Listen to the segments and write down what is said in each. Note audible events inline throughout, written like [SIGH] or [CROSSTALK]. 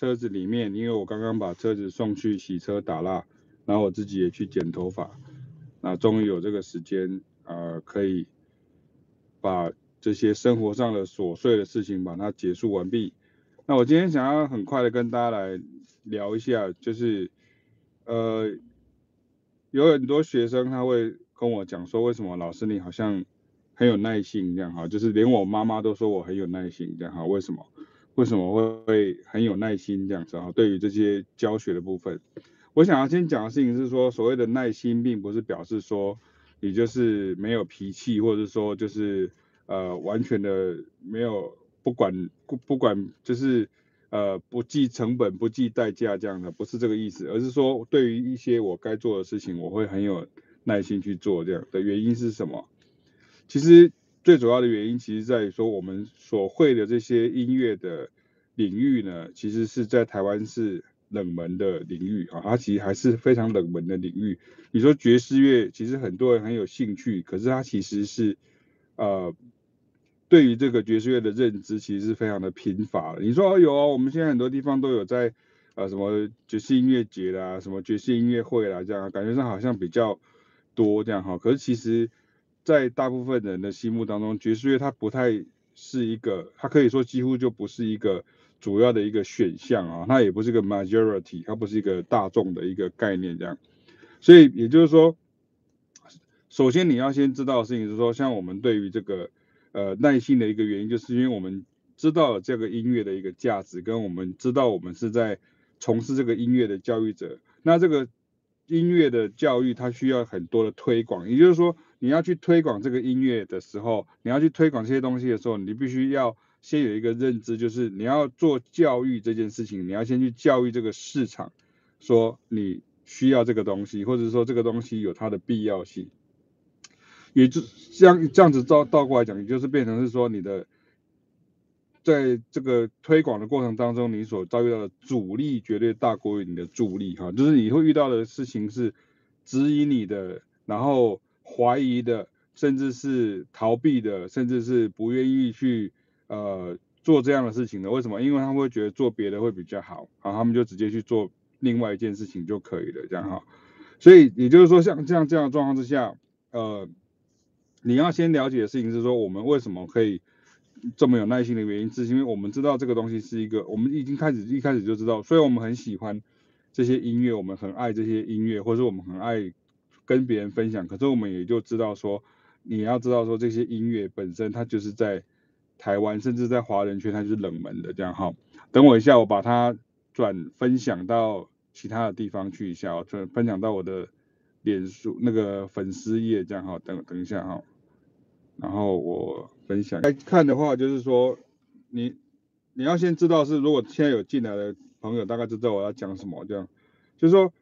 车子里面，因为我刚刚把车子送去洗车打蜡，然后我自己也去剪头发，那终于有这个时间，呃，可以把这些生活上的琐碎的事情把它结束完毕。那我今天想要很快的跟大家来聊一下，就是呃，有很多学生他会跟我讲说，为什么老师你好像很有耐心这样哈，就是连我妈妈都说我很有耐心这样哈，为什么？为什么会会很有耐心这样子啊？对于这些教学的部分，我想要先讲的事情是说，所谓的耐心，并不是表示说你就是没有脾气，或者是说就是呃完全的没有不管不不管就是呃不计成本不计代价这样的，不是这个意思，而是说对于一些我该做的事情，我会很有耐心去做这样的原因是什么？其实。最主要的原因，其实在于说，我们所会的这些音乐的领域呢，其实是在台湾是冷门的领域啊，它其实还是非常冷门的领域。你说爵士乐，其实很多人很有兴趣，可是它其实是呃，对于这个爵士乐的认知，其实是非常的贫乏的。你说有啊，我们现在很多地方都有在呃什么爵士音乐节啦，什么爵士音乐会啦，这样感觉上好像比较多这样哈，可是其实。在大部分人的心目当中，爵士乐它不太是一个，它可以说几乎就不是一个主要的一个选项啊，它也不是一个 majority，它不是一个大众的一个概念这样。所以也就是说，首先你要先知道的事情是说，像我们对于这个呃耐心的一个原因，就是因为我们知道了这个音乐的一个价值，跟我们知道我们是在从事这个音乐的教育者，那这个音乐的教育它需要很多的推广，也就是说。你要去推广这个音乐的时候，你要去推广这些东西的时候，你必须要先有一个认知，就是你要做教育这件事情，你要先去教育这个市场，说你需要这个东西，或者说这个东西有它的必要性。也就这样这样子倒倒过来讲，也就是变成是说你的在这个推广的过程当中，你所遭遇到的阻力绝对大过于你的助力哈，就是你会遇到的事情是指引你的，然后。怀疑的，甚至是逃避的，甚至是不愿意去呃做这样的事情的。为什么？因为他们会觉得做别的会比较好，然后，他们就直接去做另外一件事情就可以了，这样哈。所以也就是说，像这样这样的状况之下，呃，你要先了解的事情是说，我们为什么可以这么有耐心的原因，是因为我们知道这个东西是一个，我们已经开始一开始就知道，所以我们很喜欢这些音乐，我们很爱这些音乐，或者我们很爱。跟别人分享，可是我们也就知道说，你要知道说这些音乐本身它就是在台湾，甚至在华人圈它就是冷门的这样哈。等我一下，我把它转分享到其他的地方去一下，我转分享到我的脸书那个粉丝页这样哈。等等一下哈，然后我分享来看的话，就是说你你要先知道是如果现在有进来的朋友，大概知道我要讲什么这样，就是说。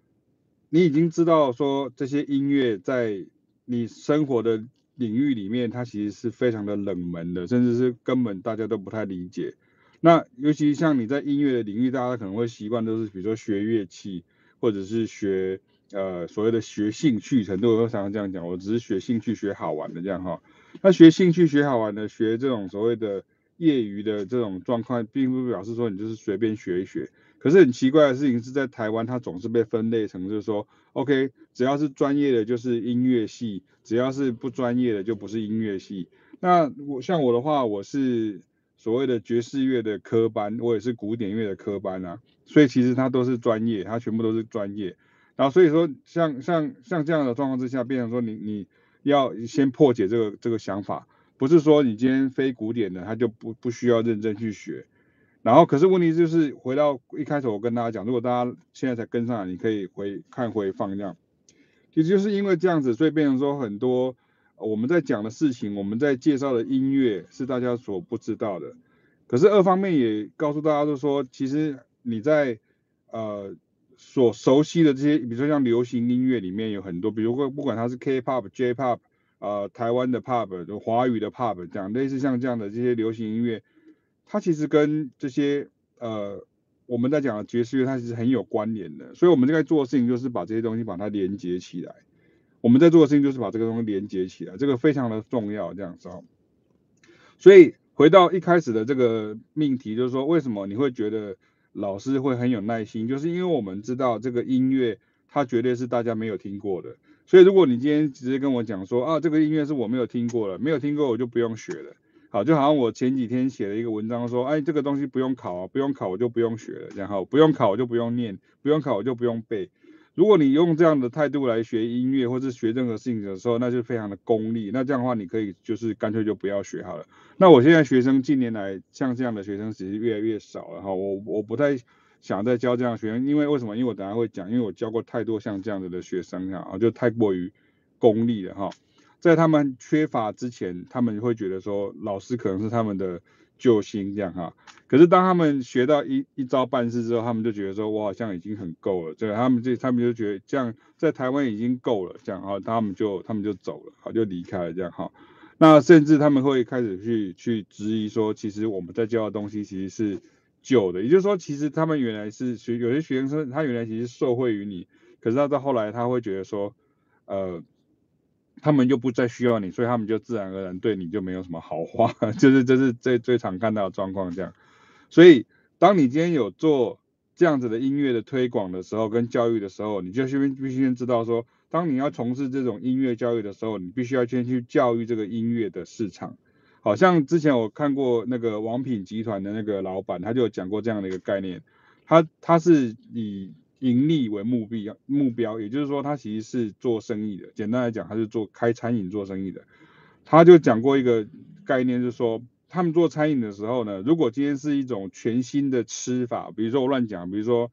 你已经知道说这些音乐在你生活的领域里面，它其实是非常的冷门的，甚至是根本大家都不太理解。那尤其像你在音乐的领域，大家可能会习惯都是比如说学乐器，或者是学呃所谓的学兴趣，程度，我常常这样讲，我只是学兴趣学好玩的这样哈。那学兴趣学好玩的，学这种所谓的业余的这种状况，并不表示说你就是随便学一学。可是很奇怪的事情是在台湾，它总是被分类成就是说，OK，只要是专业的就是音乐系，只要是不专业的就不是音乐系。那我像我的话，我是所谓的爵士乐的科班，我也是古典乐的科班啊，所以其实它都是专业，它全部都是专业。然后所以说像像像这样的状况之下，变成说你你要先破解这个这个想法，不是说你今天非古典的，他就不不需要认真去学。然后，可是问题就是回到一开始我跟大家讲，如果大家现在才跟上来，你可以回看回放这样。其实就是因为这样子，所以变成说很多我们在讲的事情，我们在介绍的音乐是大家所不知道的。可是二方面也告诉大家，就说其实你在呃所熟悉的这些，比如说像流行音乐里面有很多，比如说不管它是 K-pop、J-pop，呃台湾的 pop、就华语的 pop，这样类似像这样的这些流行音乐。它其实跟这些呃我们在讲的爵士乐，它其实很有关联的。所以我们在做的事情就是把这些东西把它连接起来。我们在做的事情就是把这个东西连接起来，这个非常的重要，这样子哦。所以回到一开始的这个命题，就是说为什么你会觉得老师会很有耐心，就是因为我们知道这个音乐它绝对是大家没有听过的，所以如果你今天直接跟我讲说啊，这个音乐是我没有听过的，没有听过我就不用学了。好，就好像我前几天写了一个文章说，哎，这个东西不用考啊，不用考我就不用学了，然后不用考我就不用念，不用考我就不用背。如果你用这样的态度来学音乐或是学任何事情的时候，那就非常的功利。那这样的话，你可以就是干脆就不要学好了。那我现在学生近年来像这样的学生其实越来越少了哈，我我不太想再教这样学生，因为为什么？因为我等下会讲，因为我教过太多像这样子的学生啊，就太过于功利了哈。在他们缺乏之前，他们会觉得说老师可能是他们的救星这样哈。可是当他们学到一一招半式之后，他们就觉得说我好像已经很够了，这个他们就他们就觉得这样在台湾已经够了这样哈，他们就他们就走了，好就离开了这样哈。那甚至他们会开始去去质疑说，其实我们在教的东西其实是旧的，也就是说，其实他们原来是学有些学生他原来其实受惠于你，可是他到后来他会觉得说，呃。他们就不再需要你，所以他们就自然而然对你就没有什么好话，[LAUGHS] 就是这是最最常看到的状况这样。所以，当你今天有做这样子的音乐的推广的时候，跟教育的时候，你就先必须先知道说，当你要从事这种音乐教育的时候，你必须要先去教育这个音乐的市场。好像之前我看过那个王品集团的那个老板，他就有讲过这样的一个概念，他他是以。盈利为目标，目标，也就是说，他其实是做生意的。简单来讲，他是做开餐饮做生意的。他就讲过一个概念，就是说，他们做餐饮的时候呢，如果今天是一种全新的吃法，比如说我乱讲，比如说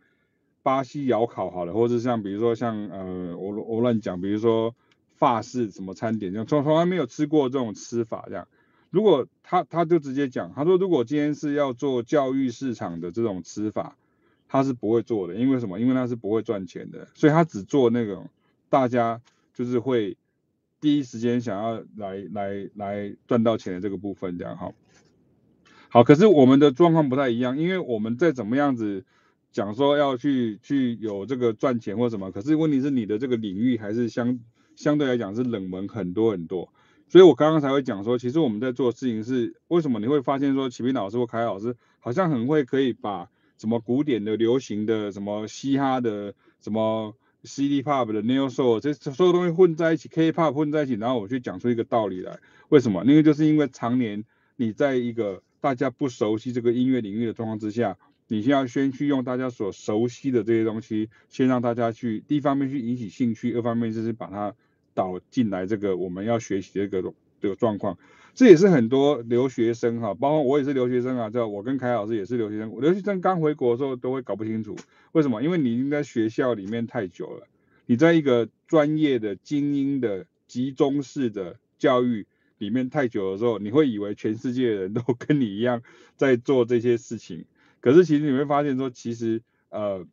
巴西窑烤好了，或者像比如说像呃我我乱讲，比如说法式什么餐点，这样从从来没有吃过这种吃法这样。如果他他就直接讲，他说如果今天是要做教育市场的这种吃法。他是不会做的，因为什么？因为他是不会赚钱的，所以他只做那种大家就是会第一时间想要来来来赚到钱的这个部分，这样哈。好，可是我们的状况不太一样，因为我们再怎么样子讲说要去去有这个赚钱或什么，可是问题是你的这个领域还是相相对来讲是冷门很多很多，所以我刚刚才会讲说，其实我们在做事情是为什么你会发现说启明老师或凯老师好像很会可以把。什么古典的、流行的、什么嘻哈的、什么 City Pop 的、Neo Soul，这所有东西混在一起，K-Pop 混在一起，然后我去讲出一个道理来。为什么？那个就是因为常年你在一个大家不熟悉这个音乐领域的状况之下，你先要先去用大家所熟悉的这些东西，先让大家去一方面去引起兴趣，二方面就是把它导进来这个我们要学习的这个这个状况。这也是很多留学生哈，包括我也是留学生啊，这我跟凯老师也是留学生。留学生刚回国的时候都会搞不清楚为什么，因为你已经在学校里面太久了，你在一个专业的精英的集中式的教育里面太久的时候，你会以为全世界的人都 [LAUGHS] 跟你一样在做这些事情，可是其实你会发现说，其实呃。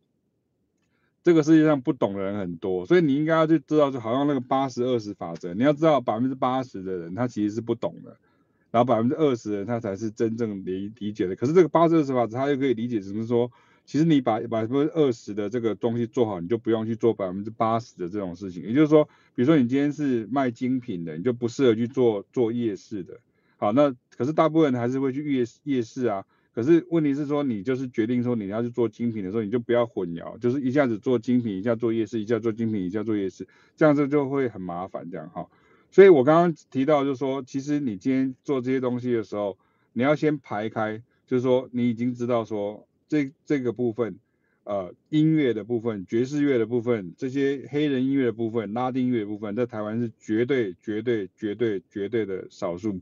这个世界上不懂的人很多，所以你应该要去知道，就好像那个八十二十法则，你要知道百分之八十的人他其实是不懂的，然后百分之二十的人他才是真正理理解的。可是这个八十二十法则，他又可以理解成说，其实你把百分之二十的这个东西做好，你就不用去做百分之八十的这种事情。也就是说，比如说你今天是卖精品的，你就不适合去做做夜市的。好，那可是大部分人还是会去夜夜市啊。可是问题是说，你就是决定说你要去做精品的时候，你就不要混淆，就是一下子做精品，一下做夜市，一下做精品，一下做夜市，这样子就会很麻烦，这样哈。所以我刚刚提到就是说，其实你今天做这些东西的时候，你要先排开，就是说你已经知道说这这个部分，呃，音乐的部分、爵士乐的部分、这些黑人音乐的部分、拉丁乐的部分，在台湾是绝对、绝对、绝对、绝对的少数。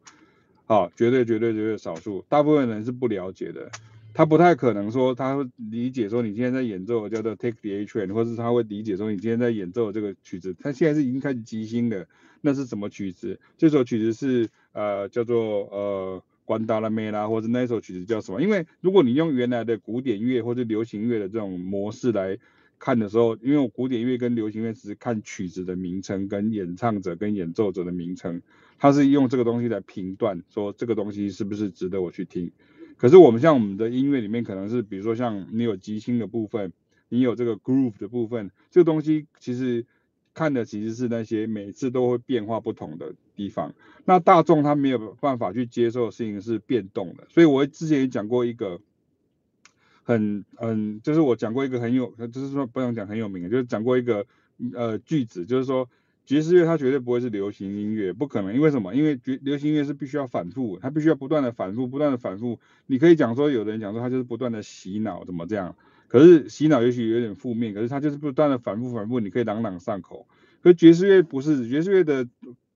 好，绝对绝对绝对少数，大部分人是不了解的，他不太可能说他会理解说你今天在演奏叫做 Take the A Train，或者是他会理解说你今天在演奏这个曲子，他现在是已经开始即兴的，那是什么曲子？这首曲子是呃叫做呃关达拉梅拉，或者那首曲子叫什么？因为如果你用原来的古典乐或者流行乐的这种模式来看的时候，因为我古典乐跟流行乐只是看曲子的名称跟演唱者跟演奏者的名称。他是用这个东西来评断，说这个东西是不是值得我去听。可是我们像我们的音乐里面，可能是比如说像你有即兴的部分，你有这个 groove 的部分，这个东西其实看的其实是那些每次都会变化不同的地方。那大众他没有办法去接受的事情是变动的。所以我之前也讲过一个很很，就是我讲过一个很有，就是说不能讲很有名的，就是讲过一个呃句子，就是说爵士乐它绝对不会是流行音乐，不可能，因为什么？因为绝流行音乐是必须要反复，它必须要不断的反复，不断的反复。你可以讲说，有的人讲说它就是不断的洗脑，怎么这样？可是洗脑也许有点负面，可是它就是不断的反复反复，你可以朗朗上口。可爵士乐不是，爵士乐的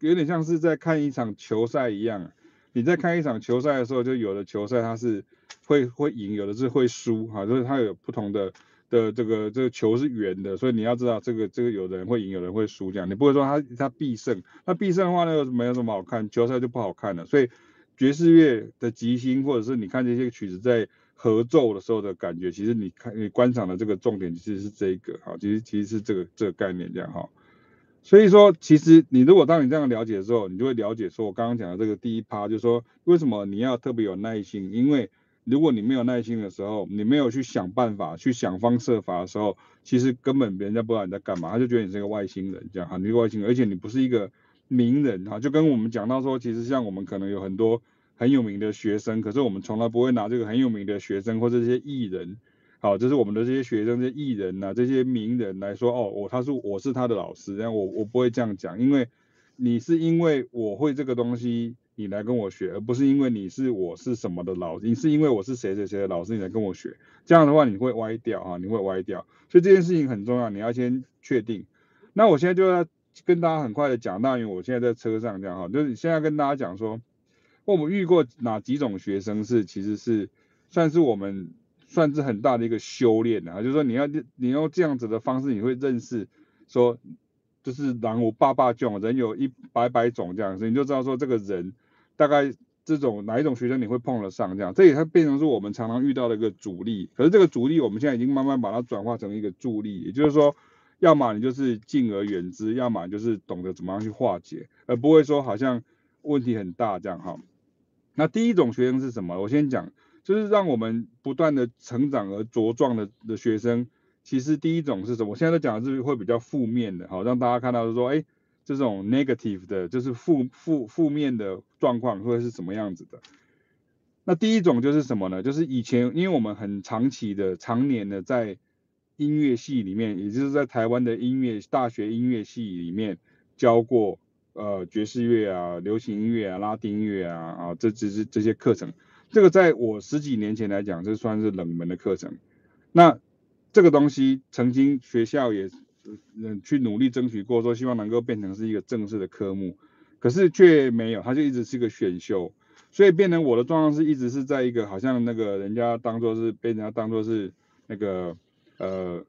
有点像是在看一场球赛一样，你在看一场球赛的时候，就有的球赛它是。会会赢，有的是会输，哈，就是它有不同的的这个这个球是圆的，所以你要知道这个这个有的人会赢，有人会输，这样你不会说他他必胜，那必胜的话呢，没有什么好看，球赛就不好看了。所以爵士乐的即兴，或者是你看这些曲子在合奏的时候的感觉，其实你看你观赏的这个重点其实是这个，哈，其实其实是这个这个概念这样哈。所以说，其实你如果当你这样了解的时候，你就会了解说，我刚刚讲的这个第一趴，就是说为什么你要特别有耐心，因为。如果你没有耐心的时候，你没有去想办法，去想方设法的时候，其实根本别人家不知道你在干嘛，他就觉得你是个外星人这样哈，你是外星人，而且你不是一个名人哈，就跟我们讲到说，其实像我们可能有很多很有名的学生，可是我们从来不会拿这个很有名的学生或这些艺人，好，就是我们的这些学生、这些艺人呐、啊，这些名人来说，哦，我他是我是他的老师，这样我我不会这样讲，因为你是因为我会这个东西。你来跟我学，而不是因为你是我是什么的老师，你是因为我是谁谁谁的老师，你来跟我学，这样的话你会歪掉啊，你会歪掉，所以这件事情很重要，你要先确定。那我现在就要跟大家很快的讲，那因为我现在在车上这样哈，就是现在跟大家讲说，我们遇过哪几种学生是其实是算是我们算是很大的一个修炼啊，就是说你要你用这样子的方式，你会认识说，就是人有百百种，人有一百百种这样子，你就知道说这个人。大概这种哪一种学生你会碰得上这样？这也它变成是我们常常遇到的一个阻力。可是这个阻力我们现在已经慢慢把它转化成一个助力，也就是说，要么你就是敬而远之，要么就是懂得怎么样去化解，而不会说好像问题很大这样哈。那第一种学生是什么？我先讲，就是让我们不断的成长而茁壮的的学生。其实第一种是什么？我现在在讲的是会比较负面的，好让大家看到是说，哎。这种 negative 的，就是负负负面的状况会是什么样子的？那第一种就是什么呢？就是以前因为我们很长期的、常年的在音乐系里面，也就是在台湾的音乐大学音乐系里面教过呃爵士乐啊、流行音乐啊、拉丁音乐啊啊这这这这些课程，这个在我十几年前来讲，这算是冷门的课程。那这个东西曾经学校也。嗯，去努力争取过，说希望能够变成是一个正式的科目，可是却没有，它就一直是一个选修，所以变成我的状况是一直是在一个好像那个人家当做是被人家当做是那个呃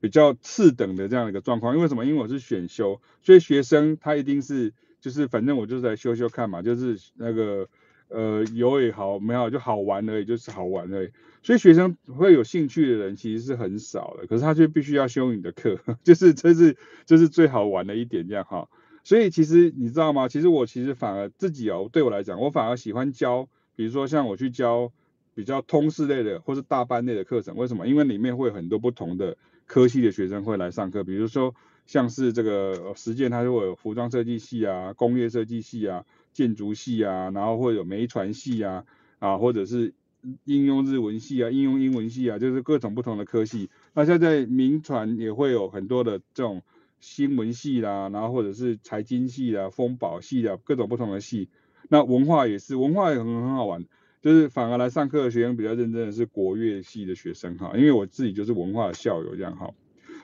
比较次等的这样一个状况，因为什么？因为我是选修，所以学生他一定是就是反正我就是来修修看嘛，就是那个。呃，有也好，没好就好玩而已，就是好玩而已。所以学生会有兴趣的人其实是很少的，可是他却必须要修你的课，就是这是这是最好玩的一点，这样哈。所以其实你知道吗？其实我其实反而自己哦，对我来讲，我反而喜欢教，比如说像我去教比较通识类的或是大班类的课程，为什么？因为里面会有很多不同的科系的学生会来上课，比如说像是这个实践，它就会有服装设计系啊，工业设计系啊。建筑系啊，然后会有媒传系啊，啊，或者是应用日文系啊，应用英文系啊，就是各种不同的科系。那现在民传也会有很多的这种新闻系啦，然后或者是财经系啊、风保系啊，各种不同的系。那文化也是，文化也很很好玩，就是反而来上课的学生比较认真的是国乐系的学生哈，因为我自己就是文化的校友这样哈，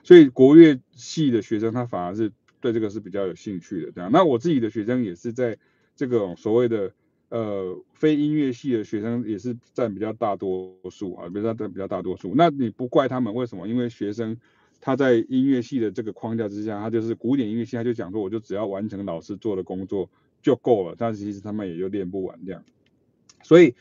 所以国乐系的学生他反而是对这个是比较有兴趣的这样。那我自己的学生也是在。这个所谓的呃非音乐系的学生也是占比较大多数啊，比较占比较大多数。那你不怪他们，为什么？因为学生他在音乐系的这个框架之下，他就是古典音乐系，他就讲说，我就只要完成老师做的工作就够了。但是其实他们也就练不完这样。所以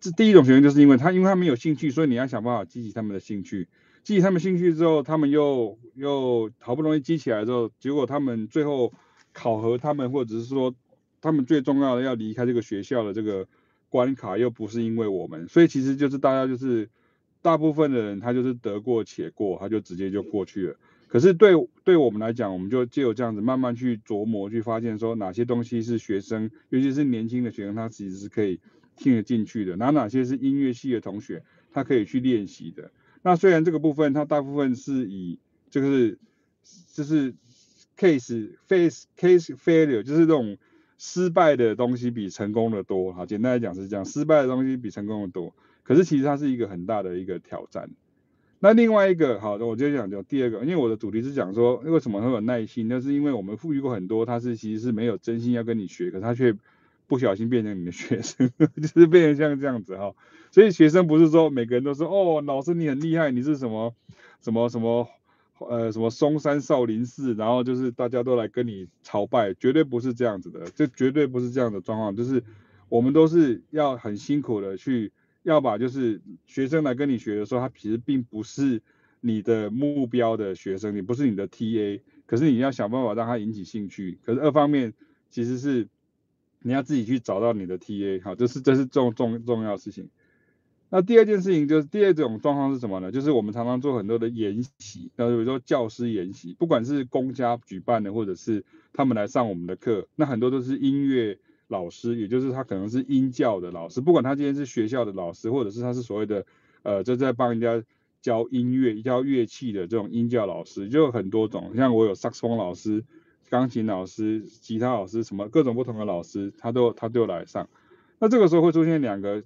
这第一种学生就是因为他，因为他们有兴趣，所以你要想办法激起他们的兴趣。激起他们兴趣之后，他们又又好不容易激起来之后，结果他们最后考核他们，或者是说。他们最重要的要离开这个学校的这个关卡，又不是因为我们，所以其实就是大家就是大部分的人，他就是得过且过，他就直接就过去了。可是对对我们来讲，我们就借由这样子慢慢去琢磨，去发现说哪些东西是学生，尤其是年轻的学生，他其实是可以听得进去的，哪哪些是音乐系的同学，他可以去练习的。那虽然这个部分，它大部分是以就是就是 case face case failure，就是这种失败的东西比成功的多。哈，简单来讲是这样，失败的东西比成功的多。可是其实它是一个很大的一个挑战。那另外一个好的，我就讲讲第二个，因为我的主题是讲说为什么会有耐心，那是因为我们赋予过很多，他是其实是没有真心要跟你学，可他却不小心变成你的学生，[LAUGHS] 就是变成像这样子哈。所以学生不是说每个人都说哦，老师你很厉害，你是什么什么什么呃什么嵩山少林寺，然后就是大家都来跟你朝拜，绝对不是这样子的，这绝对不是这样的状况，就是我们都是要很辛苦的去。要把就是学生来跟你学的时候，他其实并不是你的目标的学生，你不是你的 TA，可是你要想办法让他引起兴趣。可是二方面其实是你要自己去找到你的 TA，好，这是这是重重重要的事情。那第二件事情就是第二种状况是什么呢？就是我们常常做很多的研习，那比如说教师研习，不管是公家举办的，或者是他们来上我们的课，那很多都是音乐。老师，也就是他可能是音教的老师，不管他今天是学校的老师，或者是他是所谓的呃，就在帮人家教音乐、教乐器的这种音教老师，就有很多种。像我有萨克斯风老师、钢琴老师、吉他老师，什么各种不同的老师，他都他都来上。那这个时候会出现两个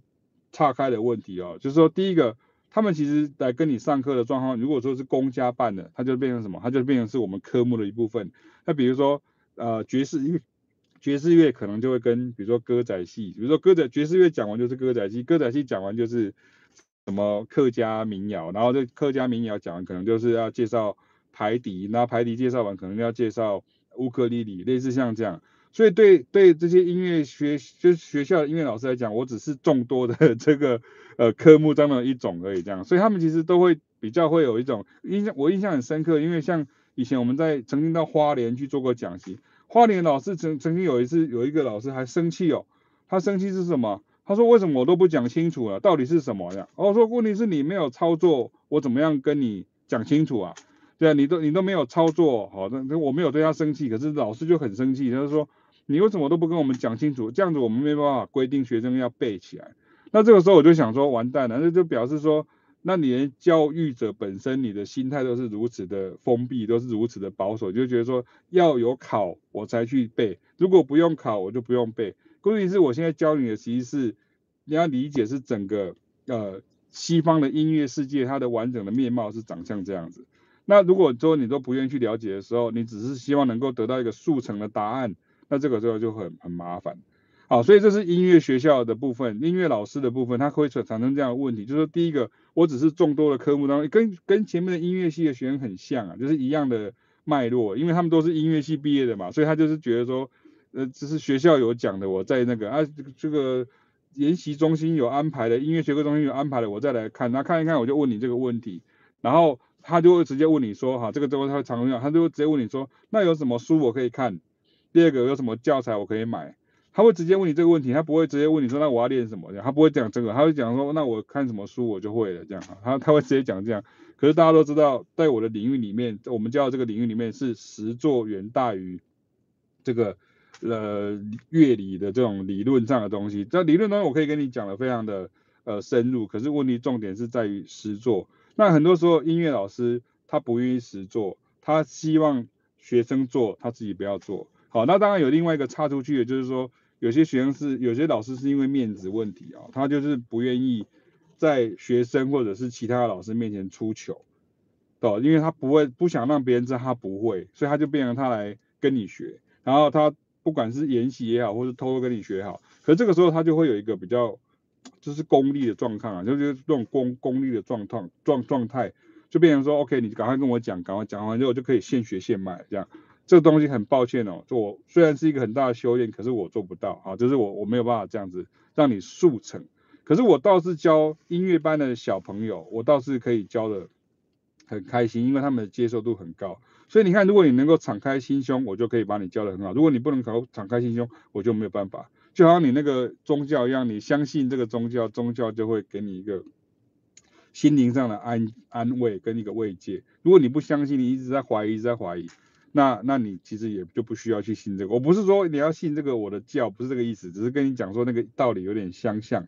岔开的问题哦，就是说第一个，他们其实来跟你上课的状况，如果说是公家办的，他就变成什么？他就变成是我们科目的一部分。那比如说呃爵士乐。爵士乐可能就会跟，比如说歌仔戏，比如说歌仔爵士乐讲完就是歌仔戏，歌仔戏讲完就是什么客家民谣，然后这客家民谣讲完可能就是要介绍排笛，那排笛介绍完可能要介绍乌克丽丽，类似像这样。所以对对这些音乐学就是学校的音乐老师来讲，我只是众多的 [LAUGHS] 这个呃科目当中的一种而已，这样。所以他们其实都会比较会有一种印象，我印象很深刻，因为像以前我们在曾经到花莲去做过讲习。花莲老师曾曾经有一次，有一个老师还生气哦，他生气是什么？他说为什么我都不讲清楚啊？到底是什么呀？我说问题是你没有操作，我怎么样跟你讲清楚啊？对啊，你都你都没有操作，好，那我没有对他生气，可是老师就很生气，他就说你为什么都不跟我们讲清楚？这样子我们没办法规定学生要背起来。那这个时候我就想说完蛋了，那就表示说。那你连教育者本身，你的心态都是如此的封闭，都是如此的保守，就觉得说要有考我才去背，如果不用考我就不用背。关键是我现在教你的其实是你要理解是整个呃西方的音乐世界，它的完整的面貌是长像这样子。那如果说你都不愿意去了解的时候，你只是希望能够得到一个速成的答案，那这个时候就很很麻烦。好，所以这是音乐学校的部分，音乐老师的部分，它会产生这样的问题，就是第一个，我只是众多的科目当中，跟跟前面的音乐系的学生很像啊，就是一样的脉络，因为他们都是音乐系毕业的嘛，所以他就是觉得说，呃，这是学校有讲的，我在那个啊这个研习中心有安排的，音乐学科中心有安排的，我再来看，那看一看我就问你这个问题，然后他就会直接问你说，哈，这个之后他会常用，他就直接问你说，那有什么书我可以看？第二个有什么教材我可以买？他会直接问你这个问题，他不会直接问你说，那我要练什么？他不会讲这个，他会讲说，那我看什么书我就会了这样哈，他他会直接讲这样。可是大家都知道，在我的领域里面，我们教的这个领域里面是实作远大于这个呃乐理的这种理论上的东西。在理论中我可以跟你讲的非常的呃深入，可是问题重点是在于实作。那很多时候音乐老师他不愿意实作，他希望学生做，他自己不要做。好，那当然有另外一个插出去的，就是说有些学生是，有些老师是因为面子问题啊，他就是不愿意在学生或者是其他的老师面前出糗，对，因为他不会不想让别人知道他不会，所以他就变成他来跟你学，然后他不管是研习也好，或是偷偷跟你学也好，可这个时候他就会有一个比较就是功利的状况啊，就是这种功功利的状况状状态，就变成说 OK，你赶快跟我讲，赶快讲完之后就可以现学现卖这样。这个东西很抱歉哦，就我虽然是一个很大的修炼，可是我做不到啊，就是我我没有办法这样子让你速成。可是我倒是教音乐班的小朋友，我倒是可以教得很开心，因为他们的接受度很高。所以你看，如果你能够敞开心胸，我就可以把你教得很好；如果你不能敞敞开心胸，我就没有办法。就好像你那个宗教一样，你相信这个宗教，宗教就会给你一个心灵上的安安慰跟一个慰藉。如果你不相信，你一直在怀疑，一直在怀疑。那那你其实也就不需要去信这个，我不是说你要信这个我的教，不是这个意思，只是跟你讲说那个道理有点相像。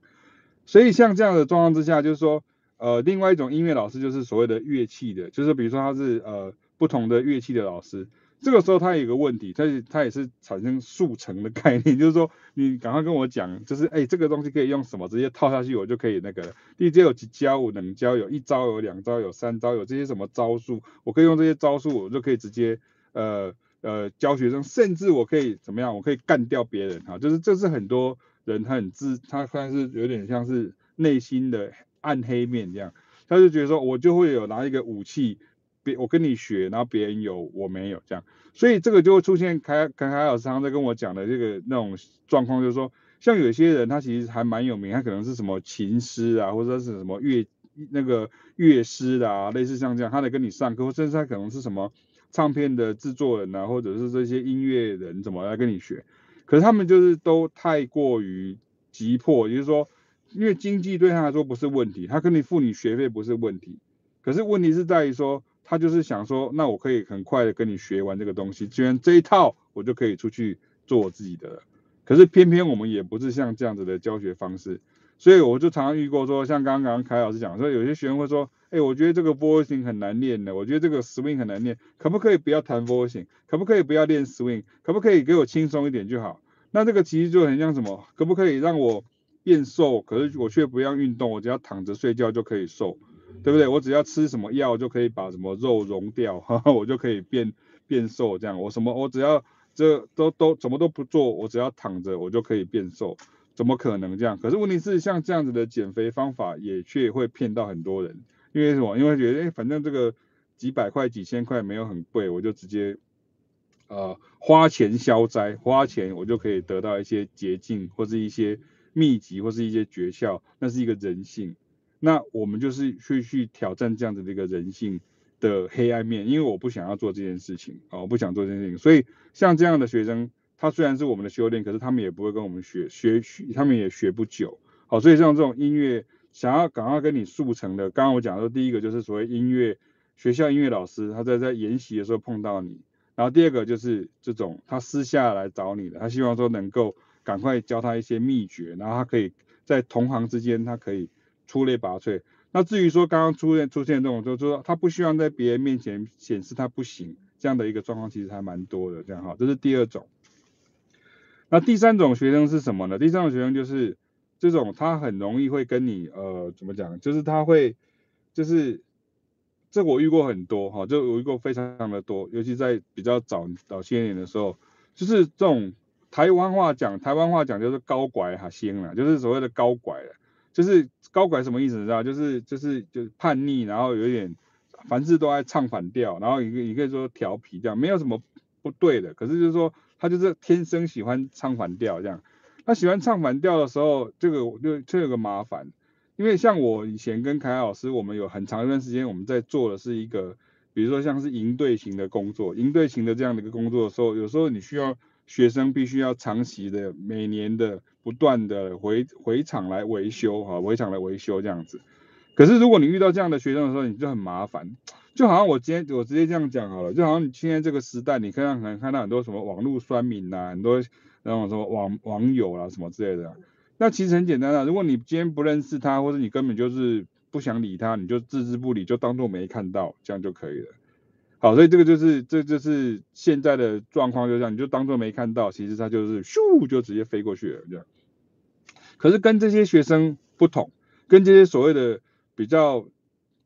所以像这样的状况之下，就是说，呃，另外一种音乐老师就是所谓的乐器的，就是比如说他是呃不同的乐器的老师。这个时候他有一个问题，他他也是产生速成的概念，[LAUGHS] 就是说你赶快跟我讲，就是哎这个东西可以用什么，直接套下去我就可以那个了。你只有几招，我能教有一招有两招有三招有这些什么招数，我可以用这些招数，我就可以直接呃呃教学生，甚至我可以怎么样，我可以干掉别人哈，就是这是很多人他很自，他算是有点像是内心的暗黑面这样，他就觉得说我就会有拿一个武器。别我跟你学，然后别人有我没有这样，所以这个就会出现凯凯凯老师常常在跟我讲的这个那种状况，就是说，像有些人他其实还蛮有名，他可能是什么琴师啊，或者是什么乐那个乐师的啊，类似像这样，他来跟你上课，甚至他可能是什么唱片的制作人啊，或者是这些音乐人怎么来跟你学，可是他们就是都太过于急迫，也就是说，因为经济对他来说不是问题，他跟你付你学费不是问题，可是问题是在于说。他就是想说，那我可以很快的跟你学完这个东西，居然这一套我就可以出去做我自己的了。可是偏偏我们也不是像这样子的教学方式，所以我就常常遇过说，像刚刚凯老师讲说，有些学生会说，哎，我觉得这个 voice 很难练的，我觉得这个 swing 很难练，可不可以不要弹 voice 可不可以不要练 swing？可不可以给我轻松一点就好？那这个其实就很像什么？可不可以让我变瘦？可是我却不要运动，我只要躺着睡觉就可以瘦。对不对？我只要吃什么药就可以把什么肉融掉，哈哈，我就可以变变瘦这样。我什么我只要这都都什么都不做，我只要躺着我就可以变瘦，怎么可能这样？可是问题是像这样子的减肥方法也却会骗到很多人，因为什么？因为觉得哎，反正这个几百块几千块没有很贵，我就直接呃花钱消灾，花钱我就可以得到一些捷径或是一些秘籍或是一些诀窍，那是一个人性。那我们就是去去挑战这样子的一个人性的黑暗面，因为我不想要做这件事情啊，我不想做这件事情，所以像这样的学生，他虽然是我们的修炼，可是他们也不会跟我们学学，他们也学不久，好，所以像这种音乐想要赶快跟你速成的，刚刚我讲的第一个就是所谓音乐学校音乐老师，他在在研习的时候碰到你，然后第二个就是这种他私下来找你的，他希望说能够赶快教他一些秘诀，然后他可以在同行之间，他可以。出类拔萃。那至于说刚刚出现出现这种，就是说他不希望在别人面前显示他不行这样的一个状况，其实还蛮多的。这样哈，这是第二种。那第三种学生是什么呢？第三种学生就是这种，他很容易会跟你呃怎么讲？就是他会就是这我遇过很多哈，就我遇过非常的多，尤其在比较早早些年的时候，就是这种台湾话讲台湾话讲就是高拐哈先了，就是所谓的高拐了。就是高拐什么意思？你知道？就是就是就是叛逆，然后有点凡事都爱唱反调，然后你可你可以说调皮这样，没有什么不对的。可是就是说他就是天生喜欢唱反调这样。他喜欢唱反调的时候，这个就就有个麻烦，因为像我以前跟凯凯老师，我们有很长一段时间我们在做的是一个，比如说像是营队型的工作，营队型的这样的一个工作的时候，有时候你需要。学生必须要长期的、每年的、不断的回回场来维修哈，回场来维修这样子。可是如果你遇到这样的学生的时候，你就很麻烦。就好像我今天我直接这样讲好了，就好像你现在这个时代，你看到可能看到很多什么网络酸民呐，很多那种什么网网友啊什么之类的。那其实很简单啊，如果你今天不认识他，或者你根本就是不想理他，你就置之不理，就当做没看到，这样就可以了。好，所以这个就是这就是现在的状况，就这样，你就当做没看到，其实他就是咻就直接飞过去了这样。可是跟这些学生不同，跟这些所谓的比较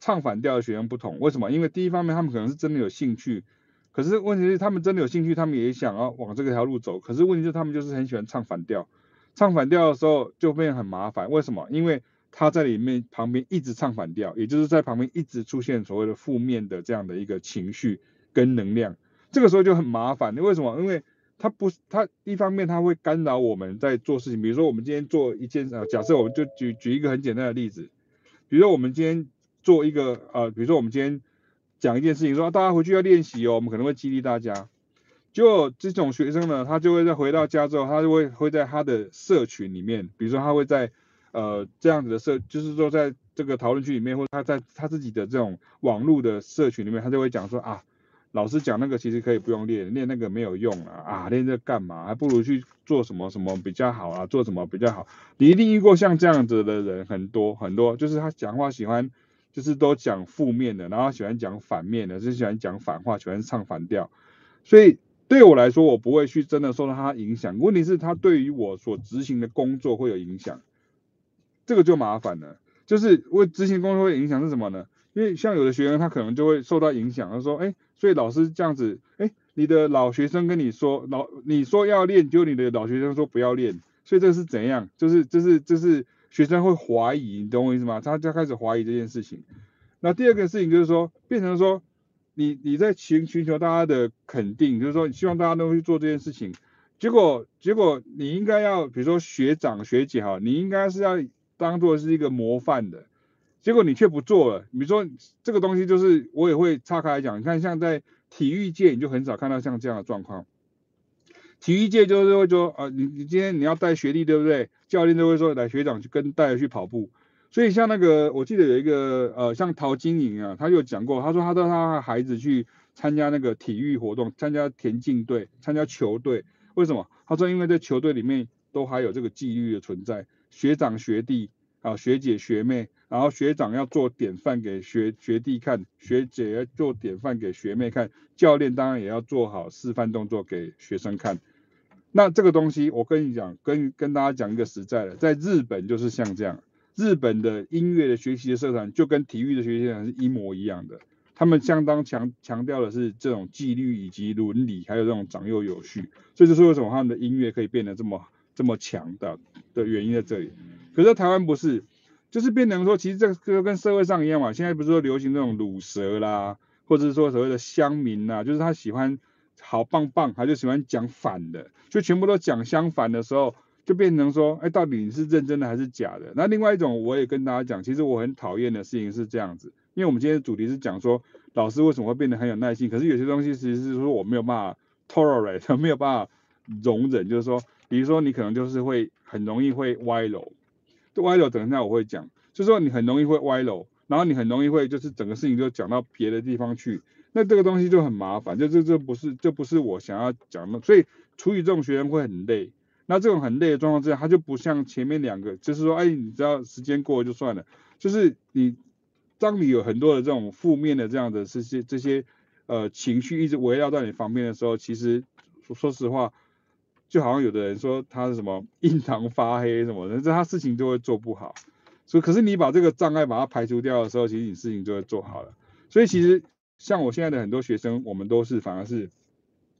唱反调的学生不同，为什么？因为第一方面他们可能是真的有兴趣，可是问题是他们真的有兴趣，他们也想要往这个条路走，可是问题是他们就是很喜欢唱反调，唱反调的时候就变很麻烦。为什么？因为他在里面旁边一直唱反调，也就是在旁边一直出现所谓的负面的这样的一个情绪跟能量，这个时候就很麻烦。为什么？因为他不，他一方面他会干扰我们在做事情。比如说我们今天做一件啊，假设我们就举举一个很简单的例子，比如说我们今天做一个呃，比如说我们今天讲一件事情，说大家回去要练习哦，我们可能会激励大家。就这种学生呢，他就会在回到家之后，他就会会在他的社群里面，比如说他会在。呃，这样子的社，就是说在这个讨论区里面，或者他在他自己的这种网络的社群里面，他就会讲说啊，老师讲那个其实可以不用练，练那个没有用啊，啊，练这干嘛？还不如去做什么什么比较好啊，做什么比较好？你一定遇过像这样子的人很多很多，就是他讲话喜欢就是都讲负面的，然后喜欢讲反面的，就是喜欢讲反话，喜欢唱反调。所以对我来说，我不会去真的受到他影响。问题是，他对于我所执行的工作会有影响，这个就麻烦了。就是为执行工作会影响是什么呢？因为像有的学生，他可能就会受到影响，他说，哎，所以老师这样子，哎，你的老学生跟你说，老你说要练，就你的老学生说不要练，所以这是怎样？就是就是就是学生会怀疑，你懂我意思吗？他就开始怀疑这件事情。那第二个事情就是说，变成说，你你在寻寻求大家的肯定，就是说你希望大家都去做这件事情，结果结果你应该要，比如说学长学姐哈，你应该是要当做是一个模范的。结果你却不做了，比如说这个东西就是我也会岔开来讲，你看像在体育界你就很少看到像这样的状况。体育界就是会说啊，你你今天你要带学弟对不对？教练都会说来学长去跟带去跑步。所以像那个我记得有一个呃像陶晶莹啊，他有讲过，他说他带他的孩子去参加那个体育活动，参加田径队，参加球队。为什么？他说因为在球队里面都还有这个纪律的存在，学长学弟啊学姐学妹。然后学长要做典范给学学弟看，学姐要做典范给学妹看，教练当然也要做好示范动作给学生看。那这个东西，我跟你讲，跟跟大家讲一个实在的，在日本就是像这样，日本的音乐的学习的社团就跟体育的学习社团是一模一样的，他们相当强强调的是这种纪律以及伦理，还有这种长幼有序。所以这是为什么他们的音乐可以变得这么这么强的的原因在这里。可是台湾不是。就是变成说，其实这个跟社会上一样嘛。现在不是说流行那种卤蛇啦，或者是说所谓的乡民呐，就是他喜欢好棒棒，他就喜欢讲反的，就全部都讲相反的时候，就变成说，哎，到底你是认真的还是假的？那另外一种，我也跟大家讲，其实我很讨厌的事情是这样子，因为我们今天的主题是讲说，老师为什么会变得很有耐心，可是有些东西其实是说我没有办法 tolerate，[LAUGHS] 没有办法容忍，就是说，比如说你可能就是会很容易会歪楼。歪楼，等一下我会讲，就是说你很容易会歪楼，然后你很容易会就是整个事情就讲到别的地方去，那这个东西就很麻烦，就这这不是这不是我想要讲的，所以处于这种学生会很累。那这种很累的状况之下，他就不像前面两个，就是说，哎，你知道时间过了就算了，就是你当你有很多的这种负面的这样的这些这些呃情绪一直围绕在你旁边的时候，其实说实话。就好像有的人说他是什么印堂发黑什么的，这他事情就会做不好。所以可是你把这个障碍把它排除掉的时候，其实你事情就会做好了。所以其实像我现在的很多学生，我们都是反而是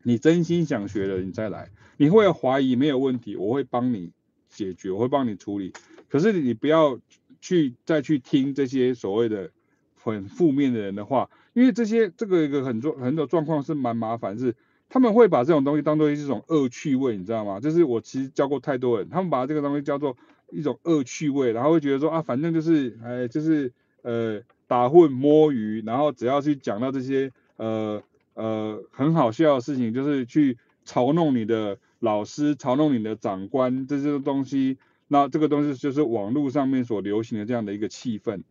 你真心想学的，你再来。你会怀疑没有问题，我会帮你解决，我会帮你处理。可是你不要去再去听这些所谓的很负面的人的话，因为这些这个一个很多很多状况是蛮麻烦是。他们会把这种东西当做一种恶趣味，你知道吗？就是我其实教过太多人，他们把这个东西叫做一种恶趣味，然后会觉得说啊，反正就是哎，就是呃打混摸鱼，然后只要去讲到这些呃呃很好笑的事情，就是去嘲弄你的老师，嘲弄你的长官这些东西，那这个东西就是网络上面所流行的这样的一个气氛。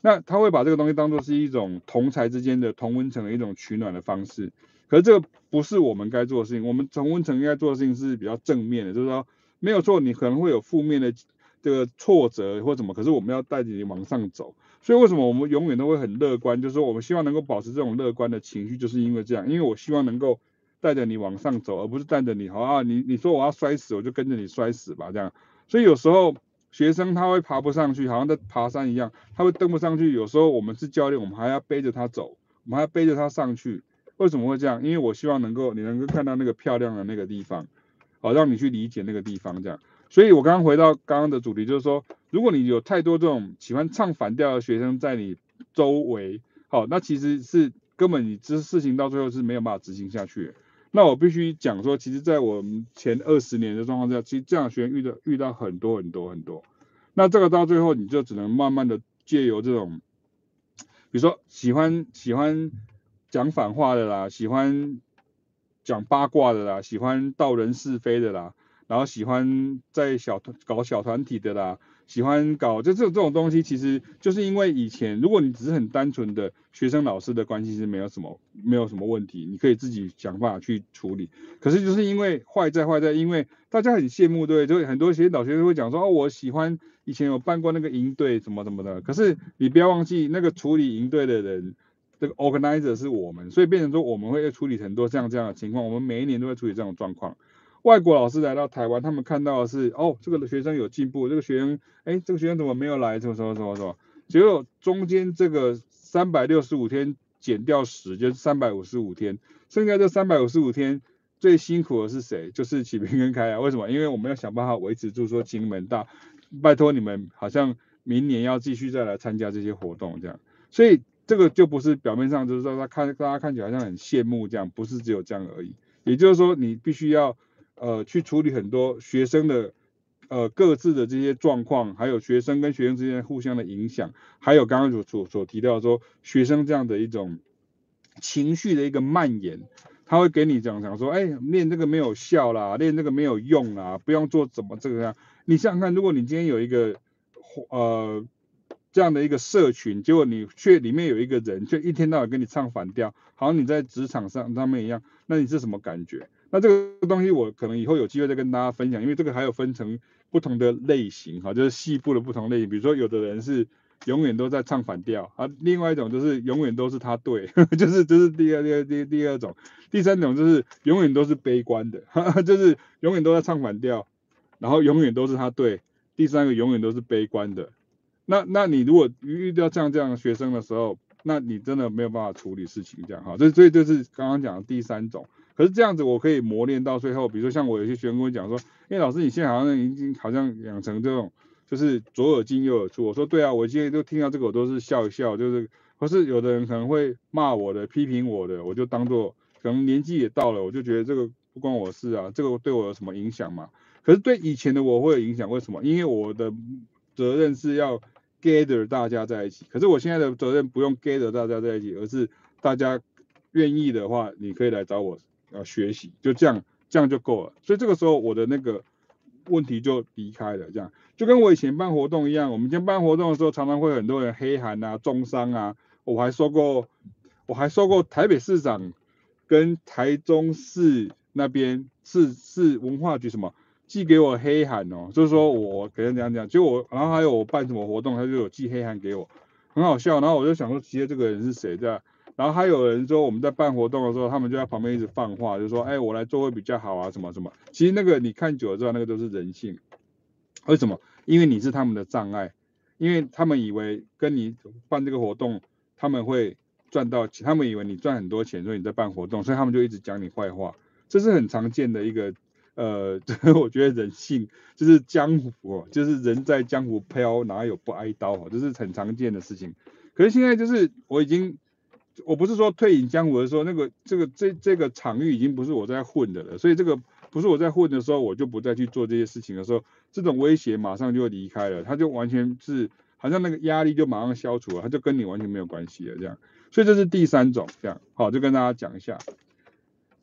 那他会把这个东西当做是一种同侪之间的同温层的一种取暖的方式。可是这个不是我们该做的事情，我们同温层应该做的事情是比较正面的，就是说没有错，你可能会有负面的这个挫折或怎么，可是我们要带着你往上走。所以为什么我们永远都会很乐观？就是说我们希望能够保持这种乐观的情绪，就是因为这样，因为我希望能够带着你往上走，而不是带着你好啊，你你说我要摔死，我就跟着你摔死吧这样。所以有时候学生他会爬不上去，好像在爬山一样，他会登不上去。有时候我们是教练，我们还要背着他走，我们还要背着他上去。为什么会这样？因为我希望能够你能够看到那个漂亮的那个地方，好让你去理解那个地方这样。所以我刚刚回到刚刚的主题，就是说，如果你有太多这种喜欢唱反调的学生在你周围，好，那其实是根本你这事情到最后是没有办法执行下去。那我必须讲说，其实，在我们前二十年的状况下，其实这样学生遇到遇到很多很多很多。那这个到最后，你就只能慢慢的借由这种，比如说喜欢喜欢。讲反话的啦，喜欢讲八卦的啦，喜欢道人是非的啦，然后喜欢在小团搞小团体的啦，喜欢搞就这这种东西，其实就是因为以前如果你只是很单纯的学生老师的关系是没有什么没有什么问题，你可以自己想办法去处理。可是就是因为坏在坏在，因为大家很羡慕，对，就很多学老学生会讲说哦，我喜欢以前有办过那个营队什么什么的。可是你不要忘记那个处理营队的人，这个 organizer 是我们，所以变成说我们会处理很多像这样的情况，我们每一年都会处理这种状况。外国老师来到台湾，他们看到的是哦，这个学生有进步，这个学生，哎，这个学生怎么没有来？什么什么什么什么？结果中间这个三百六十五天减掉十，就是三百五十五天，剩下这三百五十五天最辛苦的是谁？就是启明跟凯雅。为什么？因为我们要想办法维持住说金门大，拜托你们，好像明年要继续再来参加这些活动这样。所以这个就不是表面上就是说他看大家看起来好像很羡慕这样，不是只有这样而已。也就是说，你必须要。呃，去处理很多学生的呃各自的这些状况，还有学生跟学生之间互相的影响，还有刚刚所所所提到说学生这样的一种情绪的一个蔓延，他会给你讲讲说，哎，练这个没有效啦，练这个没有用啦，不用做怎么这个样。你想想看，如果你今天有一个呃这样的一个社群，结果你却里面有一个人却一天到晚跟你唱反调，好像你在职场上上面一样，那你是什么感觉？那这个东西我可能以后有机会再跟大家分享，因为这个还有分成不同的类型哈，就是细部的不同类型。比如说有的人是永远都在唱反调啊，另外一种就是永远都是他对，[LAUGHS] 就是、就是第二第二第第二种，第三种就是永远都是悲观的，[LAUGHS] 哈哈就是永远都在唱反调，然后永远都是他对，第三个永远都是悲观的。那那你如果遇到这样这样的学生的时候，那你真的没有办法处理事情这样哈，这所以就是刚刚讲的第三种。可是这样子，我可以磨练到最后，比如说像我有些学生跟我讲说，哎，老师，你现在好像已经好像养成这种，就是左耳进右耳出。我说对啊，我今天都听到这个，我都是笑一笑，就是。可是有的人可能会骂我的、批评我的，我就当做可能年纪也到了，我就觉得这个不关我事啊，这个对我有什么影响嘛？可是对以前的我会有影响，为什么？因为我的责任是要 gather 大家在一起，可是我现在的责任不用 gather 大家在一起，而是大家愿意的话，你可以来找我。要学习，就这样，这样就够了。所以这个时候我的那个问题就离开了。这样就跟我以前办活动一样，我们以前办活动的时候，常常会很多人黑函啊、中伤啊。我还说过，我还说过台北市长跟台中市那边市市文化局什么寄给我黑函哦，就是说我给人讲讲，结果然后还有我办什么活动，他就有寄黑函给我，很好笑。然后我就想说，其实这个人是谁这样？然后还有人说我们在办活动的时候，他们就在旁边一直放话，就说，哎，我来做会比较好啊，什么什么。其实那个你看久了之后，那个都是人性。为什么？因为你是他们的障碍，因为他们以为跟你办这个活动，他们会赚到钱，他们以为你赚很多钱，所以你在办活动，所以他们就一直讲你坏话。这是很常见的一个，呃，[LAUGHS] 我觉得人性就是江湖，就是人在江湖飘，哪有不挨刀？这是很常见的事情。可是现在就是我已经。我不是说退隐江湖的时候，那个这个这这个场域已经不是我在混的了，所以这个不是我在混的时候，我就不再去做这些事情的时候，这种威胁马上就会离开了，他就完全是好像那个压力就马上消除了，他就跟你完全没有关系了这样，所以这是第三种这样，好，就跟大家讲一下。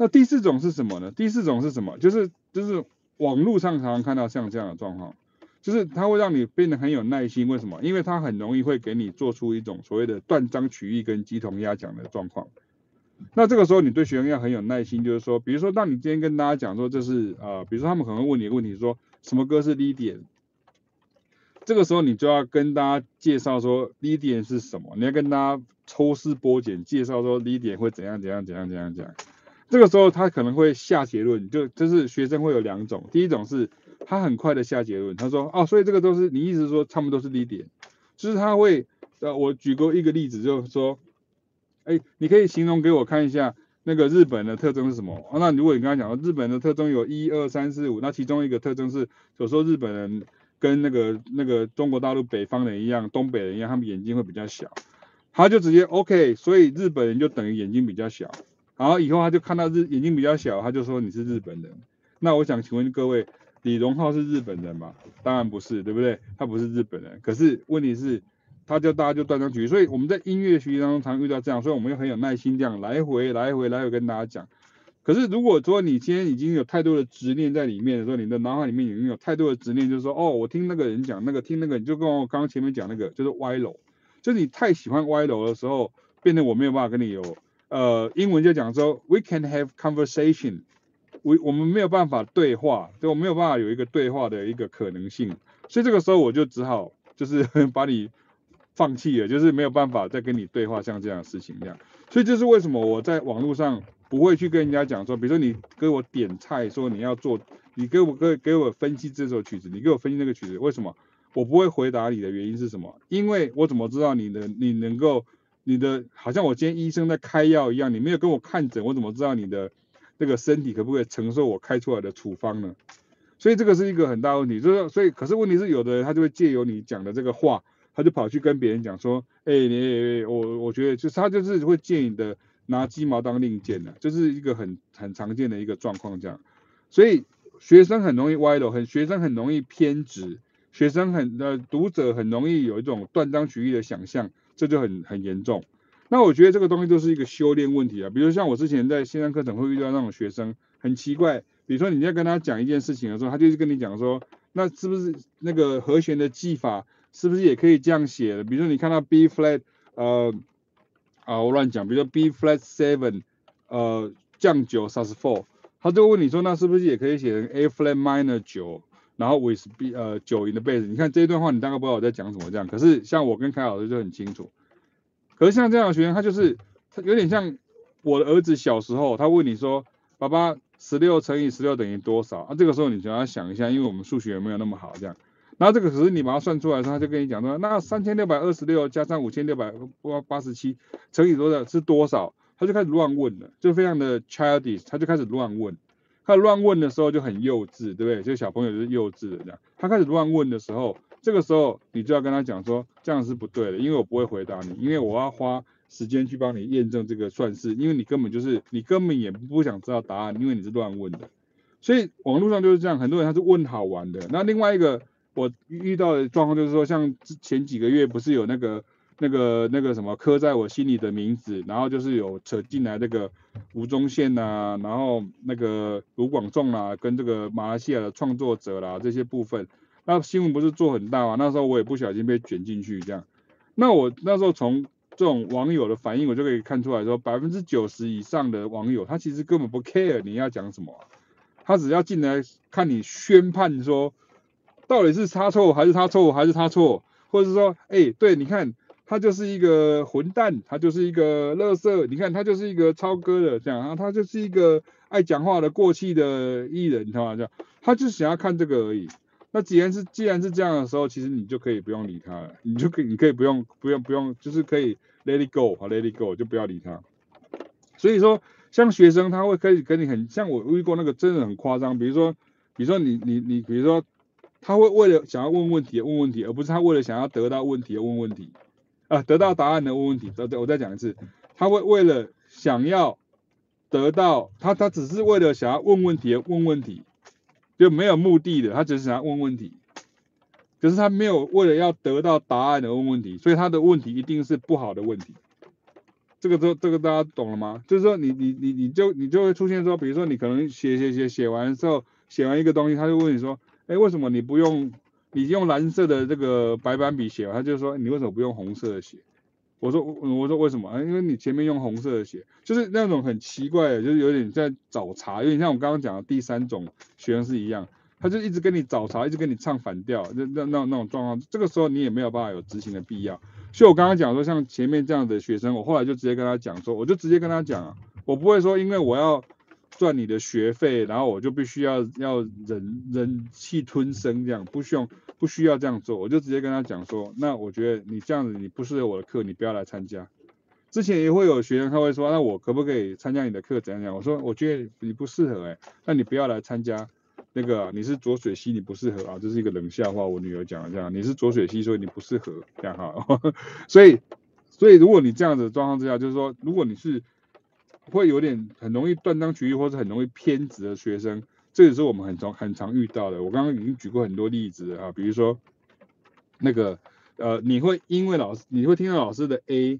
那第四种是什么呢？第四种是什么？就是就是网络上常常看到像这样的状况。就是它会让你变得很有耐心，为什么？因为它很容易会给你做出一种所谓的断章取义跟鸡同鸭讲的状况。那这个时候你对学生要很有耐心，就是说，比如说当你今天跟大家讲说这是呃，比如说他们可能会问你问题，说什么歌是 lydia 这个时候你就要跟大家介绍说 lydia 是什么，你要跟大家抽丝剥茧介绍说 Lydian 会怎样怎样怎样怎样怎样。这个时候他可能会下结论，就就是学生会有两种，第一种是。他很快的下结论，他说哦，所以这个都是你意思说他们都是 Lydian，就是他会呃，我举过一个例子，就是说，哎，你可以形容给我看一下那个日本的特征是什么？哦，那如果你刚才讲到日本的特征有一二三四五，那其中一个特征是，有时候日本人跟那个那个中国大陆北方人一样，东北人一样，他们眼睛会比较小，他就直接 OK，所以日本人就等于眼睛比较小，然后以后他就看到日眼睛比较小，他就说你是日本人。那我想请问各位。李荣浩是日本人吗？当然不是，对不对？他不是日本人。可是问题是，他就大家就断章取义。所以我们在音乐学习当中常遇到这样，所以我们又很有耐心这样来回来回来回跟大家讲。可是如果说你今天已经有太多的执念在里面的时候，你的脑海里面已经有太多的执念，就是说，哦，我听那个人讲那个，听那个，你就跟我刚刚前面讲那个，就是歪楼，就是你太喜欢歪楼的时候，变得我没有办法跟你有，呃，英文就讲说，we can have conversation，我我们没有办法对话，就我没有办法有一个对话的一个可能性，所以这个时候我就只好就是 [LAUGHS] 把你放弃了，就是没有办法再跟你对话，像这样的事情一样，所以这是为什么我在网络上。不会去跟人家讲说，比如说你给我点菜，说你要做，你给我给给我分析这首曲子，你给我分析那个曲子，为什么？我不会回答你的原因是什么？因为我怎么知道你的你能够你的好像我今天医生在开药一样，你没有跟我看诊，我怎么知道你的那个身体可不可以承受我开出来的处方呢？所以这个是一个很大问题，就是所以可是问题是有的人他就会借由你讲的这个话，他就跑去跟别人讲说，哎，你我我觉得就是他就是会借你的。拿鸡毛当令箭的，就是一个很很常见的一个状况，这样，所以学生很容易歪楼，很学生很容易偏执，学生很呃读者很容易有一种断章取义的想象，这就很很严重。那我觉得这个东西都是一个修炼问题啊，比如像我之前在线上课程会遇到那种学生很奇怪，比如说你在跟他讲一件事情的时候，他就是跟你讲说，那是不是那个和弦的记法是不是也可以这样写的？比如说你看到 B flat，呃。啊，我乱讲，比如说 B flat seven，呃，降九 sus four，他就问你说，那是不是也可以写成 A flat minor 九，然后 with B 呃九 in the bass？你看这一段话，你大概不知道我在讲什么这样。可是像我跟凯老师就很清楚。可是像这样的学生，他就是他有点像我的儿子小时候，他问你说，爸爸十六乘以十六等于多少？啊，这个时候你就要想一下，因为我们数学没有那么好这样。然后这个可是你把它算出来的时候，他就跟你讲说，那三千六百二十六加上五千六百八八十七乘以多少是多少？他就开始乱问了，就非常的 childish，他就开始乱问。他乱问的时候就很幼稚，对不对？就小朋友就是幼稚的这样。他开始乱问的时候，这个时候你就要跟他讲说，这样是不对的，因为我不会回答你，因为我要花时间去帮你验证这个算式，因为你根本就是你根本也不想知道答案，因为你是乱问的。所以网络上就是这样，很多人他是问好玩的。那另外一个。我遇到的状况就是说，像之前几个月不是有那个、那个、那个什么刻在我心里的名字，然后就是有扯进来那个吴宗宪呐，然后那个卢广仲啊，跟这个马来西亚的创作者啦这些部分，那新闻不是做很大嘛？那时候我也不小心被卷进去这样。那我那时候从这种网友的反应，我就可以看出来说，百分之九十以上的网友他其实根本不 care 你要讲什么，他只要进来看你宣判说。到底是他错还是他错还是他错，或者是说，哎、对，你看他就是一个混蛋，他就是一个乐色，你看他就是一个超哥的这样啊，他就是一个爱讲话的过气的艺人，你知道吗？这样，他就想要看这个而已。那既然是既然是这样的时候，其实你就可以不用理他了，你就可以你可以不用不用不用，就是可以 let it go 好 let it go 就不要理他。所以说，像学生他会可以跟你很像我遇过那个真的很夸张，比如说比如说你你你比如说。他会为了想要问问题问问题，而不是他为了想要得到问题而问问题，啊，得到答案的问问题。我再讲一次，他会为了想要得到，他他只是为了想要问问题而问问题，就没有目的的，他只是想要问问题。可是他没有为了要得到答案而问问题，所以他的问题一定是不好的问题。这个都这个大家懂了吗？就是说你你你你就你就会出现说，比如说你可能写写写写完之后，写完一个东西，他就问你说。哎，为什么你不用？你用蓝色的这个白板笔写？他就说你为什么不用红色的写？我说我说为什么？因为你前面用红色的写，就是那种很奇怪，就是有点在找茬，有点像我刚刚讲的第三种学生是一样，他就一直跟你找茬，一直跟你唱反调，那那那那种状况，这个时候你也没有办法有执行的必要。所以我刚刚讲说，像前面这样的学生，我后来就直接跟他讲说，我就直接跟他讲啊，我不会说因为我要。赚你的学费，然后我就必须要要忍忍气吞声这样，不需要不需要这样做，我就直接跟他讲说，那我觉得你这样子你不适合我的课，你不要来参加。之前也会有学生他会说，那我可不可以参加你的课怎样讲？我说我觉得你不适合哎，那你不要来参加那个，你是浊水溪你不适合啊，这是一个冷笑话，我女儿讲的这样，你是浊水溪所以你不适合这样哈，[LAUGHS] 所以所以如果你这样子状况之下，就是说如果你是。会有点很容易断章取义，或者很容易偏执的学生，这也是我们很常很常遇到的。我刚刚已经举过很多例子啊，比如说那个呃，你会因为老师，你会听到老师的 A，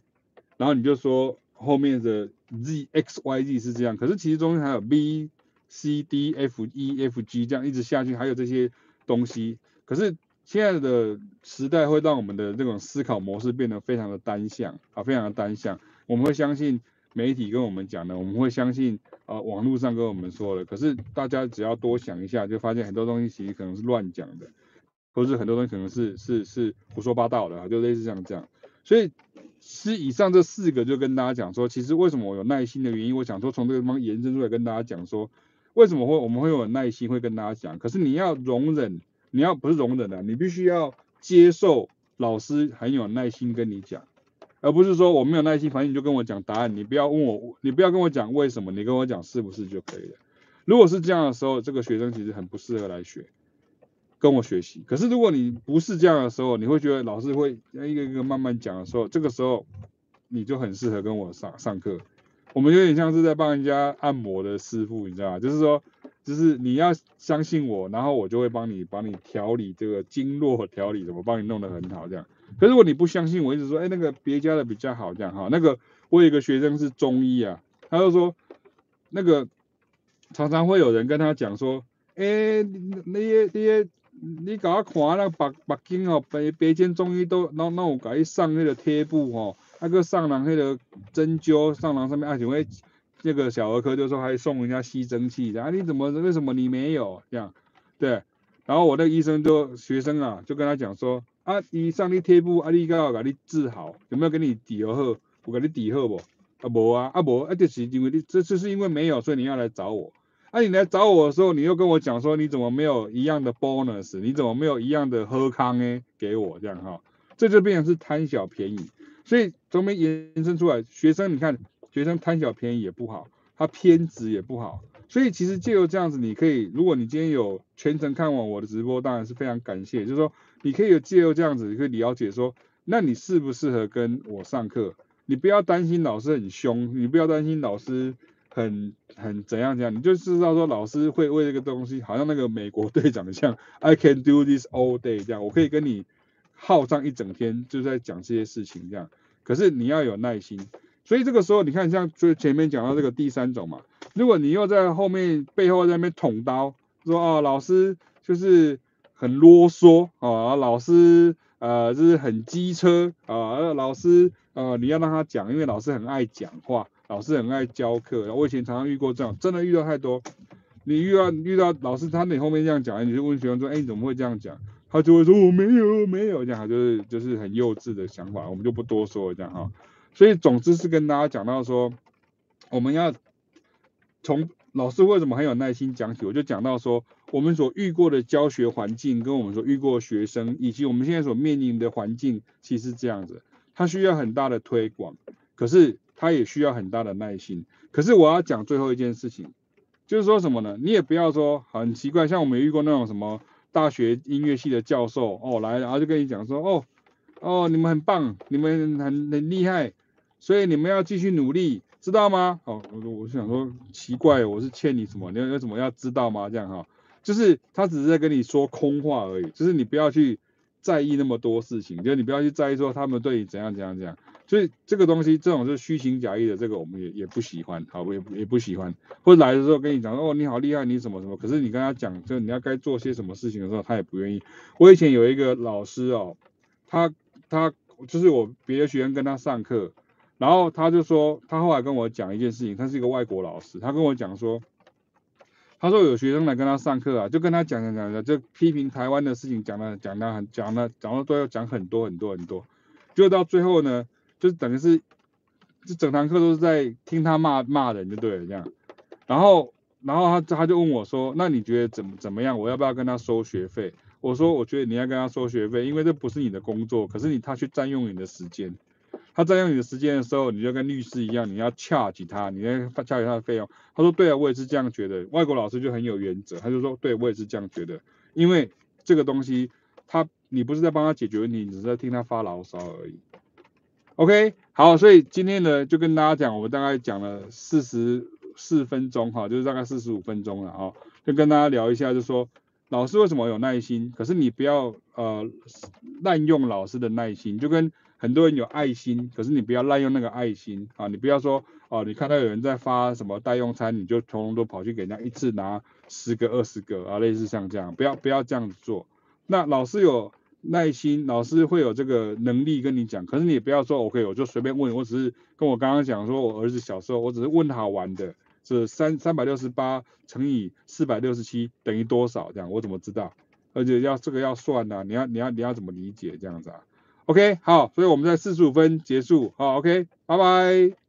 然后你就说后面的 Z X Y Z 是这样，可是其实中间还有 B C D F E F G 这样一直下去，还有这些东西。可是现在的时代会让我们的这种思考模式变得非常的单向啊，非常的单向。我们会相信媒体跟我们讲的，我们会相信啊网络上跟我们说的。可是大家只要多想一下，就发现很多东西其实可能是乱讲的，或是很多东西可能是是是胡说八道的，就类似像这样。所以。是以上这四个就跟大家讲说，其实为什么我有耐心的原因，我想说从这个地方延伸出来跟大家讲说，为什么会我们会有耐心会跟大家讲，可是你要容忍，你要不是容忍的，你必须要接受老师很有耐心跟你讲，而不是说我没有耐心，反正你就跟我讲答案，你不要问我，你不要跟我讲为什么，你跟我讲是不是就可以了。如果是这样的时候，这个学生其实很不适合来学。跟我学习，可是如果你不是这样的时候，你会觉得老师会一个一个慢慢讲的时候，这个时候你就很适合跟我上上课。我们有点像是在帮人家按摩的师傅，你知道吗？就是说，就是你要相信我，然后我就会帮你帮你调理这个经络调理，怎么帮你弄得很好这样。可是如果你不相信我，一直说，哎，那个别家的比较好这样哈。那个我有一个学生是中医啊，他就说，那个常常会有人跟他讲说，哎，那些那些。你搞我看那个北北京哦，北北京中医都那那我给你上那个贴布哦，那个上人那个针灸上人上面啊，因为那个小儿科就说还送人家吸蒸气的啊，你怎么为什么你没有这样？对，然后我那个医生就学生啊就跟他讲说啊，你上你贴布啊，你刚好给你治好，有没有给你抵好？我给你抵好不？啊无啊啊无啊，就是因为你这就是因为没有，所以你要来找我。啊、你来找我的时候，你又跟我讲说，你怎么没有一样的 bonus？你怎么没有一样的喝康呢？给我这样哈，这就变成是贪小便宜。所以从没延伸出来，学生你看，学生贪小便宜也不好，他偏执也不好。所以其实借由这样子，你可以，如果你今天有全程看完我的直播，当然是非常感谢。就是说，你可以有借由这样子，你可以了解说，那你适不适合跟我上课？你不要担心老师很凶，你不要担心老师。很很怎样怎样，你就知道说老师会为这个东西，好像那个美国队长像 I can do this all day 这样，我可以跟你耗上一整天，就在讲这些事情这样。可是你要有耐心，所以这个时候你看，像就前面讲到这个第三种嘛，如果你又在后面背后在那边捅刀，说啊老师就是很啰嗦啊，老师呃就是很机车啊，老师呃你要让他讲，因为老师很爱讲话。老师很爱教课，我以前常常遇过这样，真的遇到太多。你遇到遇到老师，他你后面这样讲，你就问学生说，哎，你怎么会这样讲？他就会说，我没有，没有这样，就是就是很幼稚的想法，我们就不多说这样哈。所以总之是跟大家讲到说，我们要从老师为什么很有耐心讲起，我就讲到说，我们所遇过的教学环境，跟我们所遇过的学生，以及我们现在所面临的环境，其实是这样子，它需要很大的推广，可是。他也需要很大的耐心，可是我要讲最后一件事情，就是说什么呢？你也不要说很奇怪，像我们遇过那种什么大学音乐系的教授哦来，然后就跟你讲说哦哦你们很棒，你们很很厉害，所以你们要继续努力，知道吗？哦，我我想说奇怪，我是欠你什么？你要有什么要知道吗？这样哈，就是他只是在跟你说空话而已，就是你不要去在意那么多事情，就是你不要去在意说他们对你怎样怎样怎样。所以这个东西，这种是虚情假意的，这个我们也也不喜欢，好，我也也不喜欢。或者来的时候跟你讲，哦，你好厉害，你什么什么，可是你跟他讲，就你要该做些什么事情的时候，他也不愿意。我以前有一个老师哦，他他就是我别的学生跟他上课，然后他就说，他后来跟我讲一件事情，他是一个外国老师，他跟我讲说，他说有学生来跟他上课啊，就跟他讲讲讲讲，就批评台湾的事情，讲了讲了很讲了讲了都要讲很多很多很多，就到最后呢。就是等于是，这整堂课都是在听他骂骂人就对了这样，然后然后他他就问我说，那你觉得怎么怎么样？我要不要跟他收学费？我说我觉得你要跟他收学费，因为这不是你的工作，可是你他去占用你的时间，他占用你的时间的时候，你就跟律师一样，你要 charge 他，你要 charge 他的费用。他说对啊，我也是这样觉得。外国老师就很有原则，他就说对，我也是这样觉得，因为这个东西他你不是在帮他解决问题，你只是在听他发牢骚而已。OK，好，所以今天呢，就跟大家讲，我大概讲了四十四分钟哈，就是大概四十五分钟了哈，就跟大家聊一下，就说老师为什么有耐心，可是你不要呃滥用老师的耐心，就跟很多人有爱心，可是你不要滥用那个爱心啊，你不要说哦，你看到有人在发什么代用餐，你就通通都跑去给人家一次拿十个二十个啊，类似像这样，不要不要这样子做。那老师有耐心，老师会有这个能力跟你讲，可是你也不要说 OK，我就随便问，我只是跟我刚刚讲说，我儿子小时候，我只是问好玩的，是三三百六十八乘以四百六十七等于多少这样，我怎么知道？而且要这个要算呐、你要你要你要怎么理解这样子啊？OK，好，所以我们在四十五分结束，好，OK，拜拜。